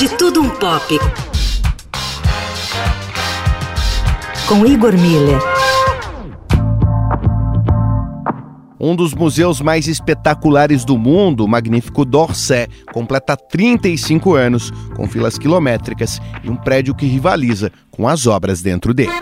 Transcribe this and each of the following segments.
De Tudo Um Pop. Com Igor Miller. Um dos museus mais espetaculares do mundo, o magnífico d'Orsay, completa 35 anos, com filas quilométricas e um prédio que rivaliza com as obras dentro dele.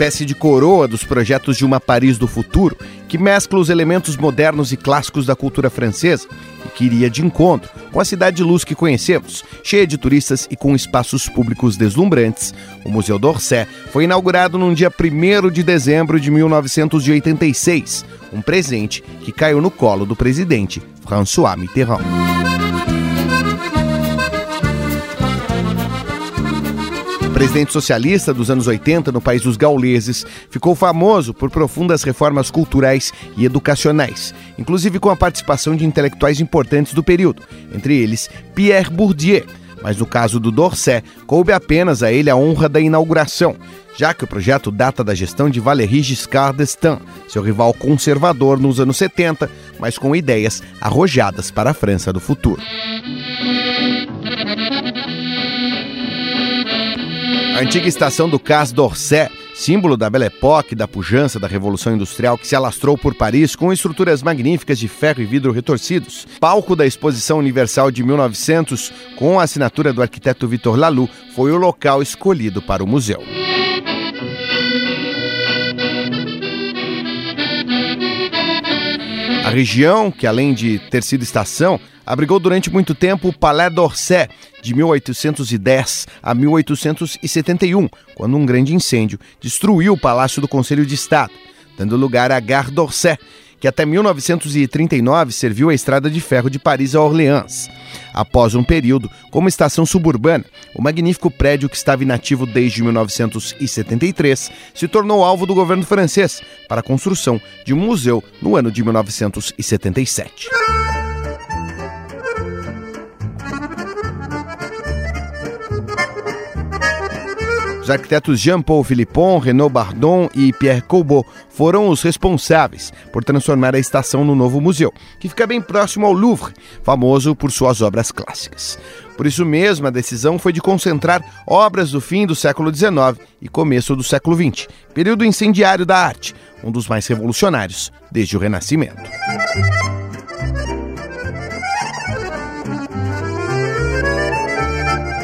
espécie de coroa dos projetos de uma Paris do futuro, que mescla os elementos modernos e clássicos da cultura francesa e que iria de encontro com a cidade de luz que conhecemos, cheia de turistas e com espaços públicos deslumbrantes. O Museu d'Orsay foi inaugurado no dia 1 de dezembro de 1986, um presente que caiu no colo do presidente François Mitterrand. Presidente socialista dos anos 80 no país dos gauleses, ficou famoso por profundas reformas culturais e educacionais, inclusive com a participação de intelectuais importantes do período, entre eles Pierre Bourdieu. Mas no caso do Dorset, coube apenas a ele a honra da inauguração, já que o projeto data da gestão de Valéry Giscard d'Estaing, seu rival conservador nos anos 70, mas com ideias arrojadas para a França do futuro. A antiga estação do Cas d'Orsay, símbolo da Belle Époque, da pujança da Revolução Industrial que se alastrou por Paris com estruturas magníficas de ferro e vidro retorcidos. Palco da Exposição Universal de 1900, com a assinatura do arquiteto Victor Laloux, foi o local escolhido para o museu. A região, que além de ter sido estação, abrigou durante muito tempo o Palais d'Orsay, de 1810 a 1871, quando um grande incêndio destruiu o Palácio do Conselho de Estado, dando lugar à Gare d'Orsay, que até 1939 serviu a estrada de ferro de Paris a Orleans. Após um período como estação suburbana, o magnífico prédio que estava inativo desde 1973 se tornou alvo do governo francês para a construção de um museu no ano de 1977. Os arquitetos Jean-Paul Philippon, Renaud Bardon e Pierre Colbot foram os responsáveis por transformar a estação no novo museu, que fica bem próximo ao Louvre, famoso por suas obras clássicas. Por isso mesmo, a decisão foi de concentrar obras do fim do século XIX e começo do século XX, período incendiário da arte, um dos mais revolucionários desde o Renascimento.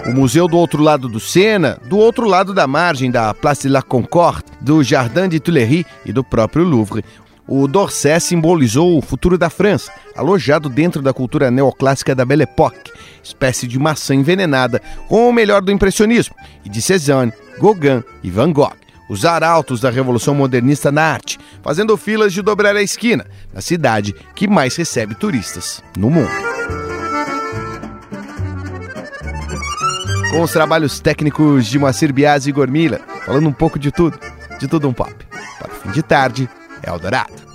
O museu do outro lado do Sena, do outro lado da margem da Place de la Concorde, do Jardin de Tuileries e do próprio Louvre. O Dorset simbolizou o futuro da França, alojado dentro da cultura neoclássica da Belle Époque, espécie de maçã envenenada com o melhor do impressionismo, e de Cézanne, Gauguin e Van Gogh os arautos da Revolução Modernista na arte, fazendo filas de dobrar a esquina, na cidade que mais recebe turistas no mundo. Com os trabalhos técnicos de Moacir Biasi e Gormila, falando um pouco de tudo, de tudo um pop. Para o fim de tarde, Eldorado.